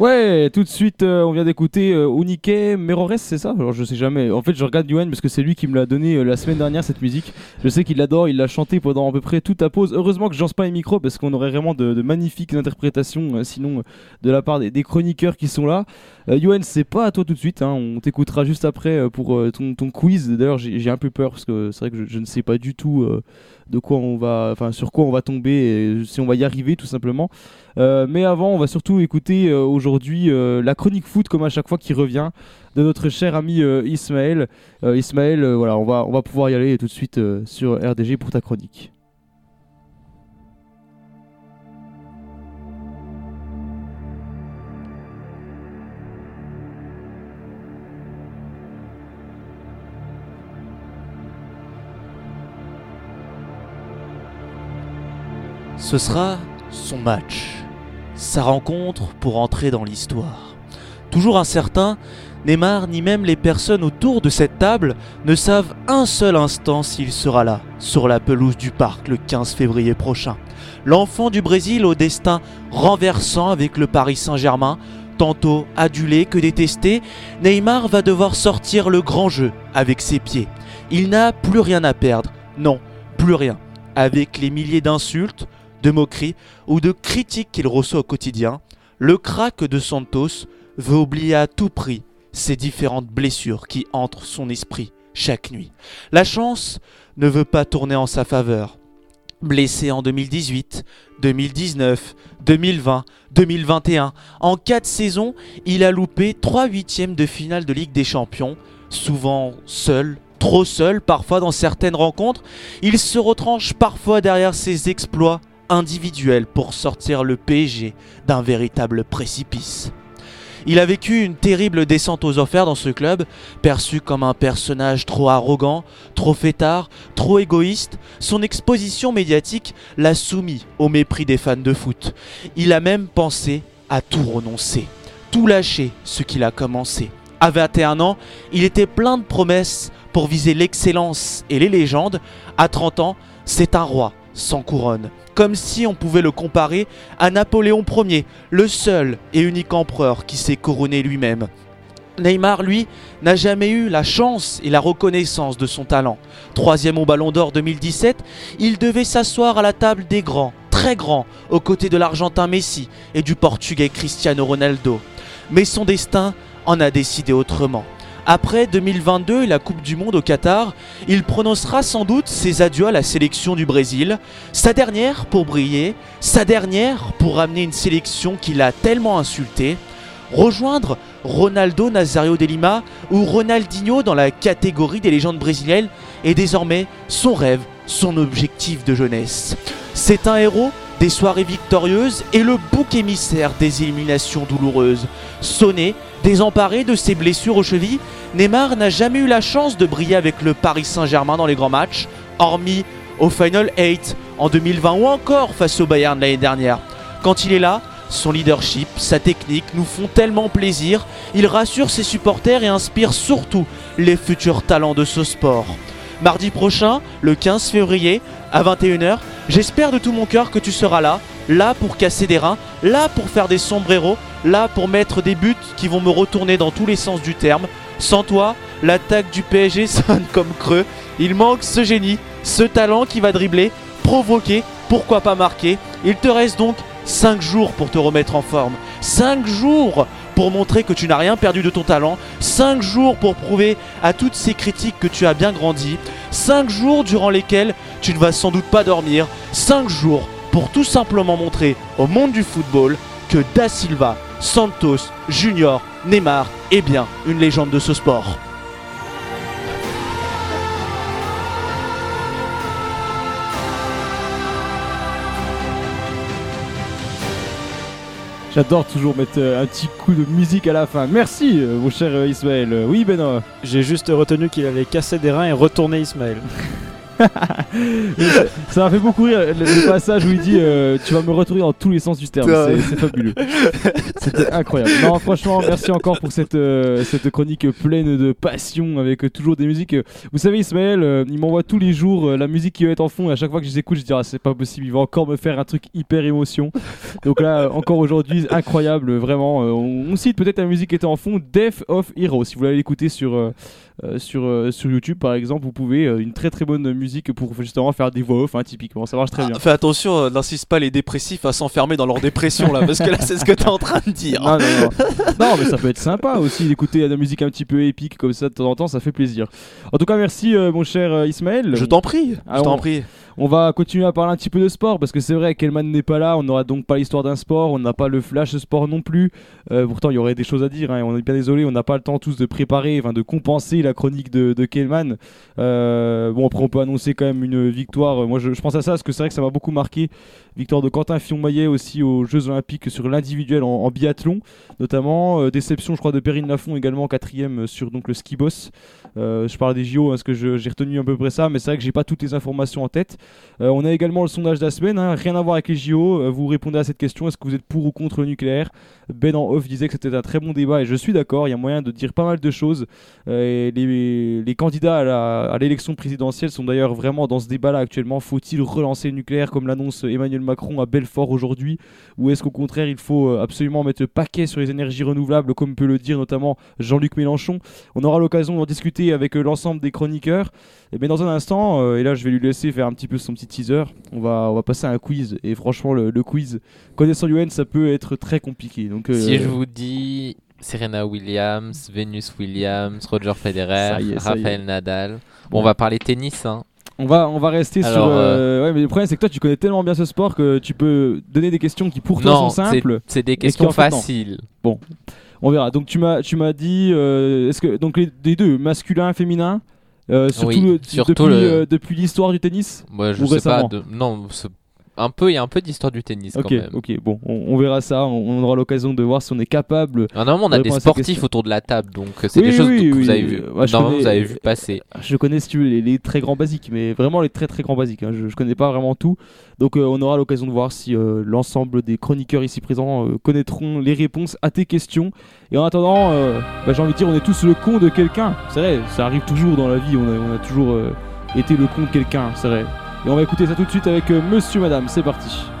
Ouais, tout de suite, euh, on vient d'écouter euh, Unike c'est ça? Alors je sais jamais. En fait, je regarde Yuan parce que c'est lui qui me l'a donné euh, la semaine dernière cette musique. Je sais qu'il l'adore, il l'a chanté pendant à peu près toute la pause. Heureusement que je lance pas les micros parce qu'on aurait vraiment de, magnifiques interprétations, euh, sinon de la part des, chroniqueurs qui sont là. Yuan, c'est pas à toi tout de suite, hein, on t'écoutera juste après pour ton, quiz. D'ailleurs, j'ai un peu peur parce que c'est vrai que je, ne sais pas du tout de quoi on va, enfin sur quoi on va tomber, et si on va y arriver tout simplement. Euh, mais avant, on va surtout écouter euh, aujourd'hui euh, la chronique foot, comme à chaque fois, qui revient de notre cher ami Ismaël. Ismaël, voilà, on va, on va pouvoir y aller tout de suite sur RDG pour ta chronique. Ce sera son match, sa rencontre pour entrer dans l'histoire. Toujours incertain, Neymar ni même les personnes autour de cette table ne savent un seul instant s'il sera là, sur la pelouse du parc le 15 février prochain. L'enfant du Brésil au destin renversant avec le Paris Saint-Germain, tantôt adulé que détesté, Neymar va devoir sortir le grand jeu avec ses pieds. Il n'a plus rien à perdre, non, plus rien. Avec les milliers d'insultes, de moqueries ou de critiques qu'il reçoit au quotidien, le crack de Santos veut oublier à tout prix ces différentes blessures qui entrent son esprit chaque nuit. La chance ne veut pas tourner en sa faveur. Blessé en 2018, 2019, 2020, 2021, en 4 saisons, il a loupé 3 huitièmes de finale de Ligue des Champions, souvent seul, trop seul parfois dans certaines rencontres. Il se retranche parfois derrière ses exploits individuels pour sortir le PSG d'un véritable précipice. Il a vécu une terrible descente aux enfers dans ce club, perçu comme un personnage trop arrogant, trop fêtard, trop égoïste. Son exposition médiatique l'a soumis au mépris des fans de foot. Il a même pensé à tout renoncer, tout lâcher ce qu'il a commencé. À 21 ans, il était plein de promesses pour viser l'excellence et les légendes. À 30 ans, c'est un roi sans couronne, comme si on pouvait le comparer à Napoléon Ier, le seul et unique empereur qui s'est couronné lui-même. Neymar, lui, n'a jamais eu la chance et la reconnaissance de son talent. Troisième au Ballon d'Or 2017, il devait s'asseoir à la table des grands, très grands, aux côtés de l'Argentin Messi et du Portugais Cristiano Ronaldo. Mais son destin en a décidé autrement. Après 2022 et la Coupe du Monde au Qatar, il prononcera sans doute ses adieux à la sélection du Brésil, sa dernière pour briller, sa dernière pour ramener une sélection qu'il a tellement insultée, rejoindre Ronaldo Nazario de Lima ou Ronaldinho dans la catégorie des légendes brésiliennes est désormais son rêve, son objectif de jeunesse. C'est un héros des soirées victorieuses et le bouc émissaire des éliminations douloureuses. Sonné, désemparé de ses blessures aux chevilles, Neymar n'a jamais eu la chance de briller avec le Paris Saint-Germain dans les grands matchs, hormis au Final 8 en 2020 ou encore face au Bayern l'année dernière. Quand il est là, son leadership, sa technique nous font tellement plaisir, il rassure ses supporters et inspire surtout les futurs talents de ce sport. Mardi prochain, le 15 février, à 21h, j'espère de tout mon cœur que tu seras là, là pour casser des reins, là pour faire des sombreros, là pour mettre des buts qui vont me retourner dans tous les sens du terme. Sans toi, l'attaque du PSG sonne comme creux. Il manque ce génie, ce talent qui va dribbler, provoquer, pourquoi pas marquer. Il te reste donc 5 jours pour te remettre en forme. 5 jours pour montrer que tu n'as rien perdu de ton talent. 5 jours pour prouver à toutes ces critiques que tu as bien grandi. 5 jours durant lesquels tu ne vas sans doute pas dormir. 5 jours pour tout simplement montrer au monde du football que Da Silva, Santos, Junior, Neymar est bien une légende de ce sport. J'adore toujours mettre euh, un petit coup de musique à la fin. Merci, euh, mon cher euh, Ismaël. Oui, Benoît. J'ai juste retenu qu'il allait casser des reins et retourner Ismaël. ça- m'a fait beaucoup rire le, le passage où il dit euh, Tu vas me retourner dans tous les sens du terme. C'est fabuleux. C'était incroyable. Non, franchement, merci encore pour cette, euh, cette chronique pleine de passion avec euh, toujours des musiques. Vous savez, Ismaël, euh, il m'envoie tous les jours la musique qui va être en fond. Et à chaque fois que je les écoute, je dis Ah, c'est pas possible, il va encore me faire un truc hyper émotion. Donc là, encore aujourd'hui, incroyable, vraiment. on, on cite peut-être la musique qui était en fond Death of Hero. Si vous voulez l'écouter sur. sur, sur YouTube par exemple, vous pouvez une très très bonne musique pour justement faire des voix off, hein, typiquement, ça marche très bien. Ah, fais attention, euh, n'insiste pas les dépressifs à s'enfermer dans leur dépression là, parce que là c'est ce que t'es en train de dire. Non, non, non. non, mais ça peut être sympa aussi d'écouter de la musique un petit peu épique comme ça de temps en temps, ça fait plaisir. En tout cas, merci euh, mon cher euh, Ismaël. Je t'en prie, Ah, je t'en on- prie. On va continuer à parler un petit peu de sport parce que c'est vrai qu'Elman n'est pas là, on n'aura donc pas l'histoire d'un sport, on n'a pas le flash sport non plus. Euh, pourtant, il y aurait des choses à dire, hein, on est bien désolé, on n'a pas le temps tous de préparer, enfin de compenser la chronique de, de Kellman. Euh, bon, après, on peut annoncer quand même une victoire. Moi, je, pense à ça parce que c'est vrai que ça m'a beaucoup marqué. Victoire de Quentin Fillon-Maillet aussi aux Jeux Olympiques sur l'individuel en, biathlon, notamment. Euh, déception, je crois, de Perrine Lafont également, quatrième sur donc, le ski boss. Je parle des JO parce que j'ai retenu à peu près ça, mais c'est vrai que j'ai pas toutes les informations en tête. Euh, on a également le sondage de la semaine, hein, rien à voir avec les JO. Euh, vous répondez à cette question est-ce que vous êtes pour ou contre le nucléaire? Ben en off disait que c'était un très bon débat et je suis d'accord. Il y a moyen de dire pas mal de choses. Euh, les, candidats à l'élection présidentielle sont d'ailleurs vraiment dans ce débat-là actuellement. Faut-il relancer le nucléaire comme l'annonce Emmanuel Macron à Belfort aujourd'hui? Ou est-ce qu'au contraire il faut absolument mettre le paquet sur les énergies renouvelables comme peut le dire notamment Jean-Luc Mélenchon? On aura l'occasion d'en discuter avec l'ensemble des chroniqueurs. Et bien dans un instant, et là je vais lui laisser faire un petit peu son petit teaser, on va, on va passer à un quiz. Et franchement, le, le quiz, connaissant UN, ça peut être très compliqué. Donc, euh, Si je vous dis Serena Williams, Venus Williams, Roger Federer, est. Raphaël Nadal. Bon, on va parler tennis. Hein. on, va, on va rester sur. Alors, euh, Ouais, mais le problème c'est que toi tu connais tellement bien ce sport que tu peux donner des questions qui pour toi non, sont simples. c'est des qui, questions en fait, non. faciles. On verra. Donc tu m'as, dit, euh, est-ce que donc les, les deux, masculin, féminin, euh, surtout, Oui, le- surtout depuis, le- euh, depuis l'histoire du tennis. Moi, je Ou sais récemment pas. De... Non, c'est- un peu. Il y a un peu d'histoire du tennis quand même. ok, bon, on, on verra ça. On, on aura l'occasion de voir si on est capable. Ah, Normalement, on a de des sportifs autour de la table, donc euh, c'est Oui, des choses oui, que vous avez vu. Normalement, connais- vous avez vu passer. Je connais si tu veux les, les très grands basiques, mais vraiment les très très grands basiques. hein. Je, je connais pas vraiment tout. Donc euh, on aura l'occasion de voir si euh, l'ensemble des chroniqueurs ici présents euh, connaîtront les réponses à tes questions. Et en attendant, bah, j'ai envie de dire, on est tous le con de quelqu'un. C'est vrai, ça arrive toujours dans la vie. On a, on a toujours été le con de quelqu'un, c'est vrai. Et on va écouter ça tout de suite avec euh, Monsieur Madame. C'est parti.